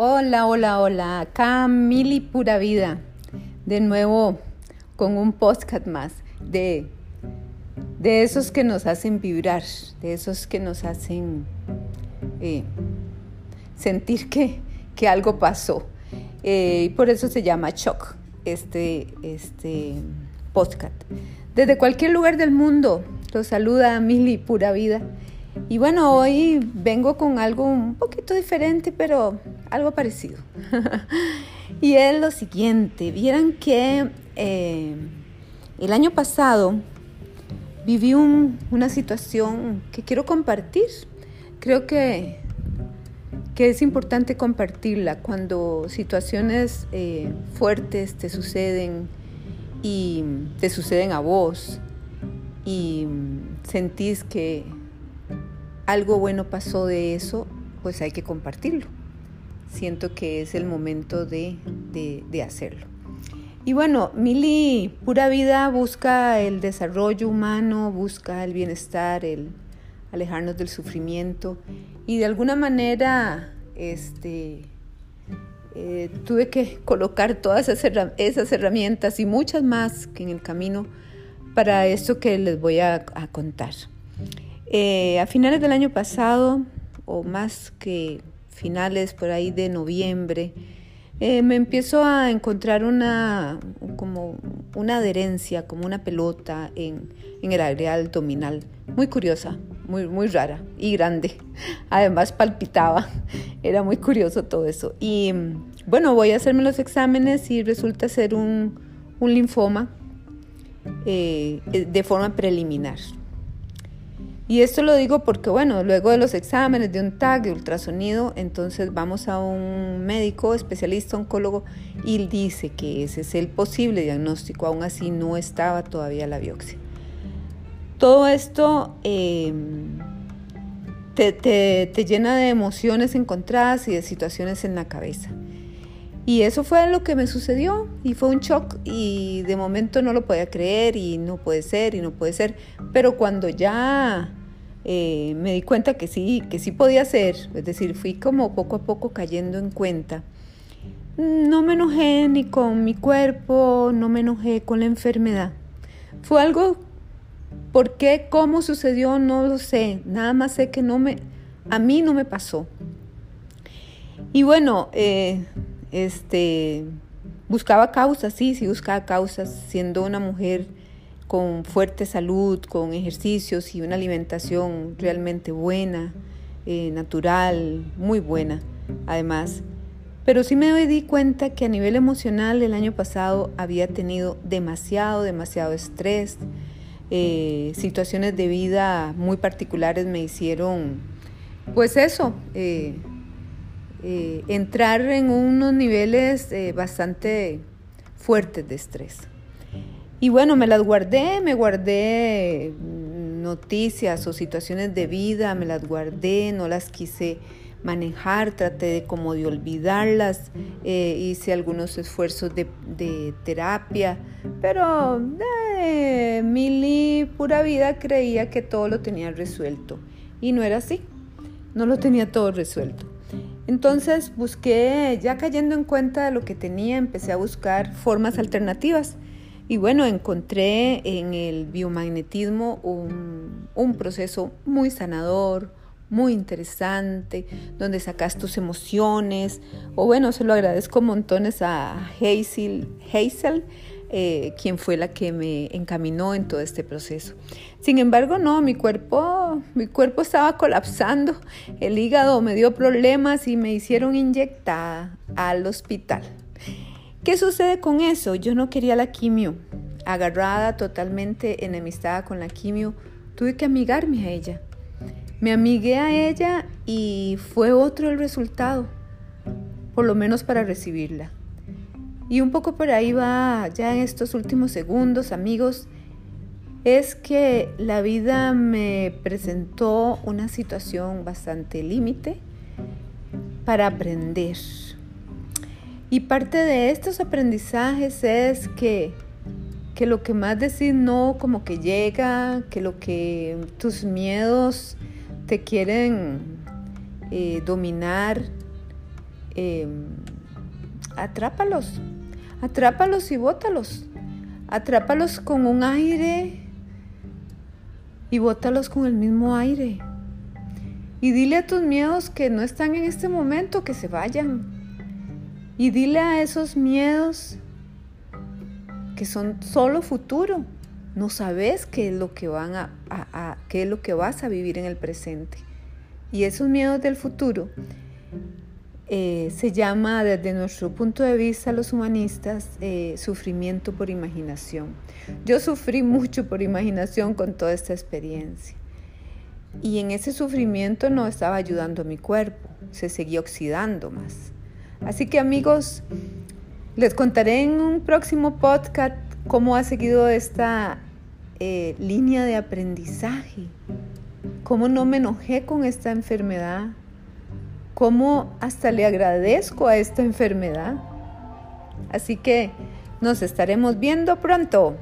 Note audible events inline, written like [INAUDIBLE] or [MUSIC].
Hola, hola, hola. Acá Mili Pura Vida. De nuevo con un podcast más de, de esos que nos hacen vibrar, de esos que nos hacen eh, sentir que, que, algo pasó. Eh, y por eso se llama Shock este, este podcast. Desde cualquier lugar del mundo los saluda Mili Pura Vida. Y bueno, hoy vengo con algo un poquito diferente, pero algo parecido. [LAUGHS] y es lo siguiente, vieran que eh, el año pasado viví una situación que quiero compartir. Creo que, que es importante compartirla cuando situaciones eh, fuertes te suceden y te suceden a vos y sentís que algo bueno pasó de eso, pues hay que compartirlo. Siento que es el momento de, hacerlo. Y bueno, Mili Pura Vida busca el desarrollo humano, busca el bienestar, el alejarnos del sufrimiento y de alguna manera este, eh, tuve que colocar todas esas herramientas y muchas más en el camino para esto que les voy a contar. Eh, a finales del año pasado, o más que finales por ahí de noviembre, eh, me empiezo a encontrar una, como una adherencia, como una pelota en, el área abdominal. Muy curiosa, muy, muy rara y grande. [LAUGHS] Además palpitaba. [LAUGHS] Era muy curioso todo eso. Y bueno, voy a hacerme los exámenes y resulta ser un, linfoma eh, de forma preliminar. Y esto lo digo porque, bueno, luego de los exámenes, de un tag, de ultrasonido, entonces vamos a un médico especialista, oncólogo, y dice que ese es el posible diagnóstico, aún así no estaba todavía la biopsia. Todo esto em, te, te llena de emociones encontradas y de situaciones en la cabeza. Y eso fue lo que me sucedió y fue un shock y de momento no lo podía creer y no puede ser y no puede ser. Pero cuando ya eh, me di cuenta que sí, que sí podía ser, es decir, fui como poco a poco cayendo en cuenta. No me enojé ni con mi cuerpo, no me enojé con la enfermedad. Fue algo, ¿por qué? ¿Cómo sucedió? No lo sé. Nada más sé que no me, a mí no me pasó. Y bueno, eh, este, buscaba causas, sí, sí buscaba causas, siendo una mujer con fuerte salud, con ejercicios y una alimentación realmente buena, eh, natural, muy buena, además. Pero sí me di cuenta que a nivel emocional el año pasado había tenido demasiado, demasiado estrés. Eh, situaciones de vida muy particulares me hicieron, pues eso, eh, entrar en unos niveles bastante fuertes de estrés. Y bueno, me las guardé, me guardé noticias o situaciones de vida, me las guardé, no las quise manejar, traté de como de olvidarlas, eh, hice algunos esfuerzos de, terapia, pero eh, pura vida creía que todo lo tenía resuelto y no era así, no lo tenía todo resuelto. Entonces busqué, ya cayendo en cuenta de lo que tenía, empecé a buscar formas alternativas y bueno, encontré en el biomagnetismo un, proceso muy sanador, muy interesante, donde sacas tus emociones. O bueno, se lo agradezco montones a Hazel, Hazel eh, quien fue la que me encaminó en todo este proceso. Sin embargo, no, mi cuerpo, mi cuerpo estaba colapsando, el hígado me dio problemas y me hicieron inyectada al hospital. ¿Qué sucede con eso? Yo no quería la quimio. Agarrada, totalmente enemistada con la quimio, tuve que amigarme a ella. Me amigué a ella y fue otro el resultado, por lo menos para recibirla. Y un poco por ahí va ya en estos últimos segundos, amigos, es que la vida me presentó una situación bastante límite para aprender y parte de estos aprendizajes es que, que lo que más decís no como que llega, que lo que tus miedos te quieren eh, dominar, em, atrápalos, atrápalos y bótalos. Atrápalos con un aire y bótalos con el mismo aire. Y dile a tus miedos que no están en este momento, que se vayan. Y dile a esos miedos que son solo futuro. No sabes qué es lo que van a, qué es lo que vas a vivir en el presente. Y esos miedos del futuro eh, se llama desde nuestro punto de vista los humanistas eh, sufrimiento por imaginación. Yo sufrí mucho por imaginación con toda esta experiencia. Y en ese sufrimiento no estaba ayudando a mi cuerpo, se seguía oxidando más. Así que amigos, les contaré en un próximo podcast cómo ha seguido esta eh, línea de aprendizaje, cómo no me enojé con esta enfermedad, cómo hasta le agradezco a esta enfermedad. Así que nos estaremos viendo pronto.